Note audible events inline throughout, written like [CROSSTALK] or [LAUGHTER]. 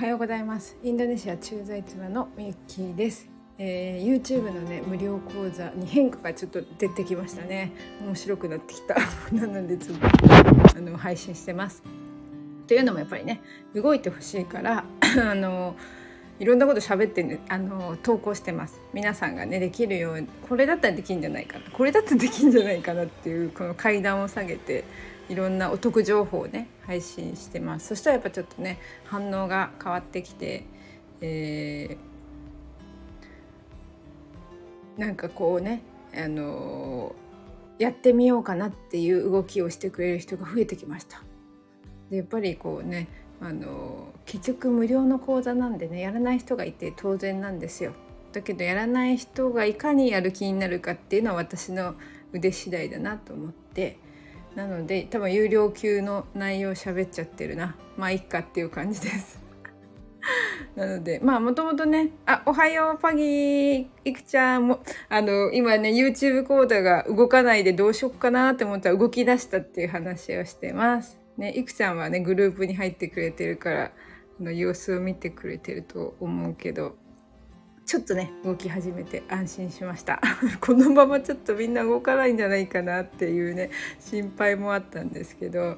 はようございます。インドネシア駐在妻のみゆきです、えー、YouTube のね無料講座に変化がちょっと出てきましたね。面白くなってきた。[LAUGHS] なのでちょっとあの配信してます。というのもやっぱりね動いてほしいからあのいろんなこと喋って、ね、あの投稿してます。皆さんがねできるようにこれだったらできんじゃないかな。これだったらできんじゃないかなっていうこの階段を下げていろんなお得情報をね配信してます。そしたらやっぱちょっとね反応が変わってきて、えー、なんかこうねあの、やってみようかなっていう動きをしてくれる人が増えてきました。でやっぱりこうねあの結局無料の講座なんでねやらない人がいて当然なんですよ。だけどやらない人がいかにやる気になるかっていうのは私の腕次第だなと思ってなので多分有料級の内容喋っちゃってるなまあいっかっていう感じです [LAUGHS] なのでまあもともとね「あおはようパギーいくちゃんも」あの今ね YouTube コードが動かないでどうしよっかなって思ったら動き出したっていう話をしてます。ねいくちゃんはねグループに入ってくれてるからの様子を見てくれてると思うけどちょっとね動き始めて安心しました。[LAUGHS] このままちょっとみんな動かないんじゃないかなっていうね心配もあったんですけど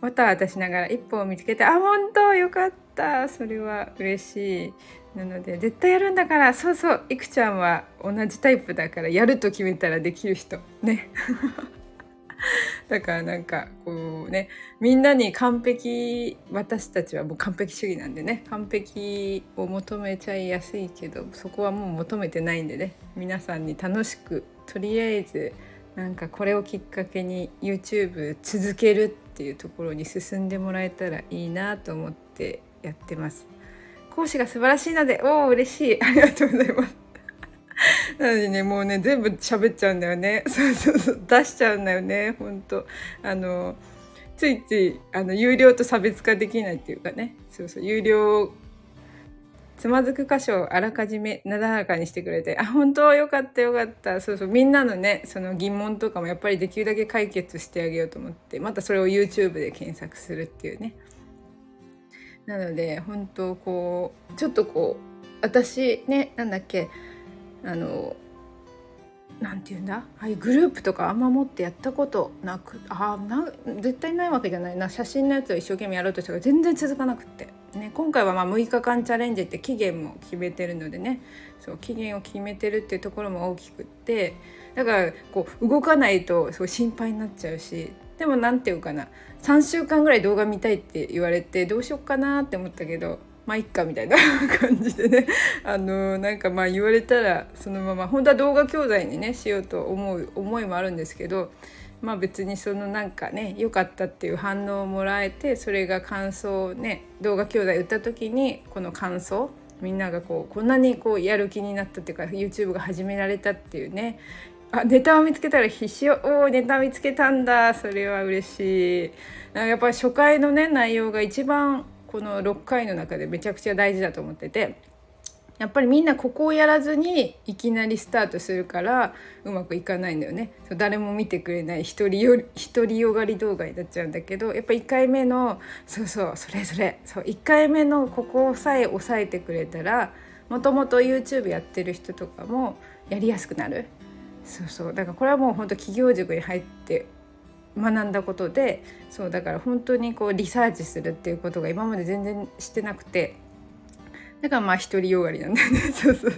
また私ながら一歩を見つけてあ本当よかった。それは嬉しい。なので絶対やるんだからそうそういくちゃんは同じタイプだからやると決めたらできる人。ね。だからなんかこうねみんなに完璧私たちはもう完璧主義なんでね完璧を求めちゃいやすいけどそこはもう求めてないんでね皆さんに楽しくとりあえずなんかこれをきっかけに YouTube 続けるっていうところに進んでもらえたらいいなと思ってやってます。講師が素晴らしいのでおお嬉しいありがとうございます。なのでねもうね全部喋っちゃうんだよね。[LAUGHS] そうそうそう出しちゃうんだよね。本当。あのついついあの有料と差別化できないっていうかね。そうそう。有料つまずく箇所をあらかじめなだらかにしてくれてあ本当よかったよかった。そうそう。みんなのねその疑問とかもやっぱりできるだけ解決してあげようと思ってまたそれを YouTube で検索するっていうね。なので本当こうちょっとこう私ねなんだっけあのなんて言うんだ？ああいうグループとかあんま持ってやったことなくあな絶対ないわけじゃない。な写真のやつを一生懸命やろうとしたら全然続かなくって、ね、今回はまあ6日間チャレンジって期限も決めてるのでね。そう期限を決めてるっていうところも大きくって。だからこう動かないとすごい心配になっちゃうし。でも何て言うかな。3週間ぐらい動画見たいって言われてどうしよっかなって思ったけどまあいっかみたいな [LAUGHS] 感じでね。あのなんかまあ言われたらそのまま本当は動画教材にねしようと思う思いもあるんですけどまあ別にそのなんかね良かったっていう反応をもらえてそれが感想をね動画教材売った時にこの感想みんながこうこんなにこうやる気になったっていうか YouTube が始められたっていうねあネタを見つけたら必死よおネタ見つけたんだそれは嬉しい。なんかやっぱり初回のね内容が一番この6回の中でめちゃくちゃ大事だと思っててやっぱりみんなここをやらずにいきなりスタートするからうまくいかないんだよね。誰も見てくれない独りよ独りよがり動画になっちゃうんだけどやっぱ1回目のそうそうそれぞれそう1回目のここさえ押さえてくれたらもともと YouTube やってる人とかもやりやすくなる。そうそうだからこれはもう本当企業塾に入って学んだことでそうだから本当にこうリサーチするっていうことが今まで全然してなくてだからまあ独りよがりなんだよね。[LAUGHS] そうそう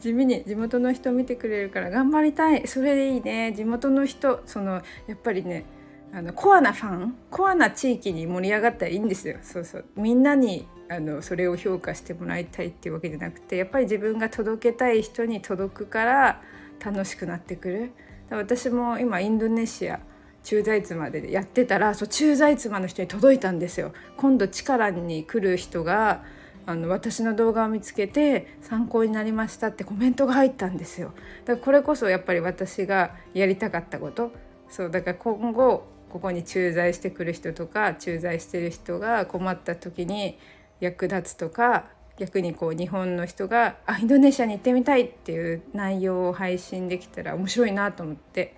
地味に地元の人見てくれるから頑張りたい。それでいいね。地元の人そのやっぱりねあのコアなファンコアな地域に盛り上がったらいいんですよ。そうそう。みんなにあのそれを評価してもらいたいっていうわけじゃなくてやっぱり自分が届けたい人に届くから楽しくなってくる。私も今インドネシア駐在妻でやってたらそう駐在妻の人に届いたんですよ。今度力に来る人があの私の動画を見つけて参考になりましたってコメントが入ったんですよ。だからこれこそやっぱり私がやりたかったこと。そうだから今後ここに駐在してくる人とか駐在してる人が困った時に役立つとか逆にこう日本の人があインドネシアに行ってみたいっていう内容を配信できたら面白いなと思って。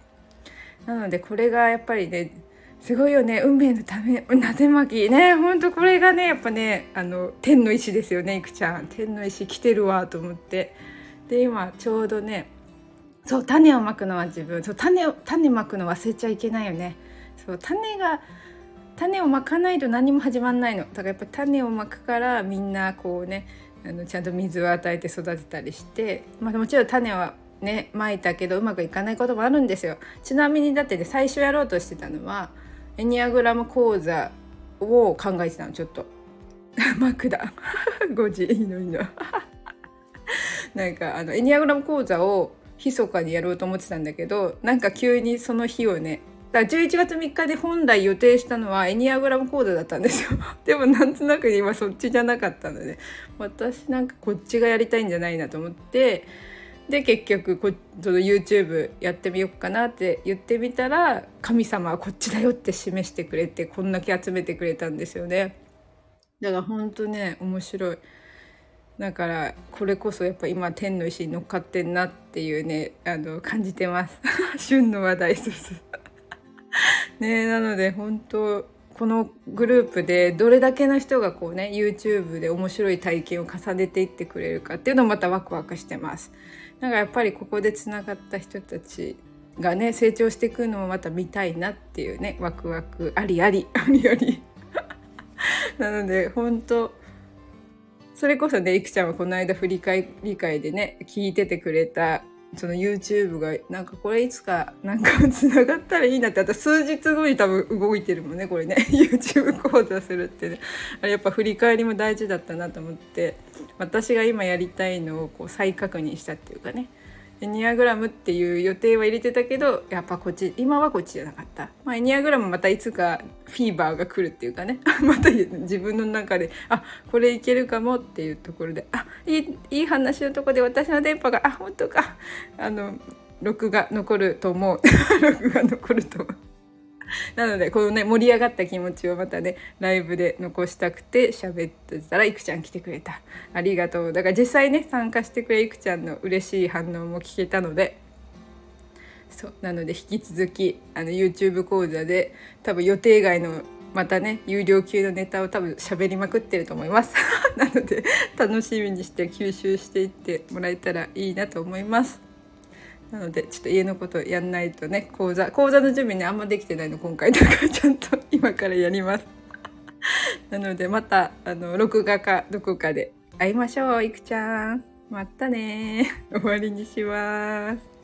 なのでこれがやっぱりねすごいよね。運命のためなで巻き。ねほんとこれがねやっぱねあの天の石ですよねいくちゃん。天の石来てるわと思って。で今ちょうどねそう種をまくのは自分。そう種を種まくの忘れちゃいけないよね。そう種が種をまかないと何も始まんないの。だからやっぱ種をまくからみんなこうねあのちゃんと水を与えて育てたりして、まあ、もちろん種はねまいたけどうまくいかないこともあるんですよ。ちなみにだってね最初やろうとしてたのはエニアグラム講座を考えてたのちょっと。[LAUGHS] マクだ5時いいのいいのなんかあのエニアグラム講座を密かにやろうと思ってたんだけどなんか急にその日をねだから11月3日で本来予定したのはエニアグラム講座だったんですよ。[LAUGHS] でもなんとなく今そっちじゃなかったので私なんかこっちがやりたいんじゃないなと思ってで結局こその YouTube やってみようかなって言ってみたら神様はこっちだよって示してくれてこんだけ集めてくれたんですよね。だからほんとね面白い。だからこれこそやっぱ今天の石に乗っかってんなっていうねあの感じてます。[LAUGHS] 旬の話題です。[LAUGHS] ねなので本当このグループでどれだけの人がこうね YouTube で面白い体験を重ねていってくれるかっていうのもまたワクワクしてます。なんかやっぱりここでつながった人たちがね成長していくのをまた見たいなっていうねワクワクありあり [LAUGHS] ありあり。[LAUGHS] なので本当それこそねいくちゃんはこの間振り返り会でね聞いててくれたその YouTube がなんかこれいつかなんかつながったらいいなってあと数日後に多分動いてるもんねこれね。[LAUGHS] YouTube 講座するってね。あれやっぱ振り返りも大事だったなと思って。私が今やりたいのをこう再確認したっていうかね。エニアグラムっていう予定は入れてたけどやっぱこっち今はこっちじゃなかった、まあ、エニアグラムまたいつかフィーバーが来るっていうかね。[LAUGHS] また自分の中であこれいけるかもっていうところであいいいい話のとこで私の電波があ本当か。あの録画残ると思う。録画残ると思う。[LAUGHS] [LAUGHS] なのでこのね盛り上がった気持ちをまたねライブで残したくて喋ってたらいくちゃん来てくれた。ありがとう。だから実際ね参加してくれいくちゃんの嬉しい反応も聞けたので。そう。なので引き続きあの YouTube 講座で多分予定外のまたね有料級のネタを多分喋りまくってると思います。[LAUGHS] なので楽しみにして吸収していってもらえたらいいなと思います。なのでちょっと家のことやんないとね講座講座の準備ねあんまできてないの今回だからちゃんと今からやります。[LAUGHS] なのでまたあの録画かどこかで会いましょういくちゃん。またね終わりにします。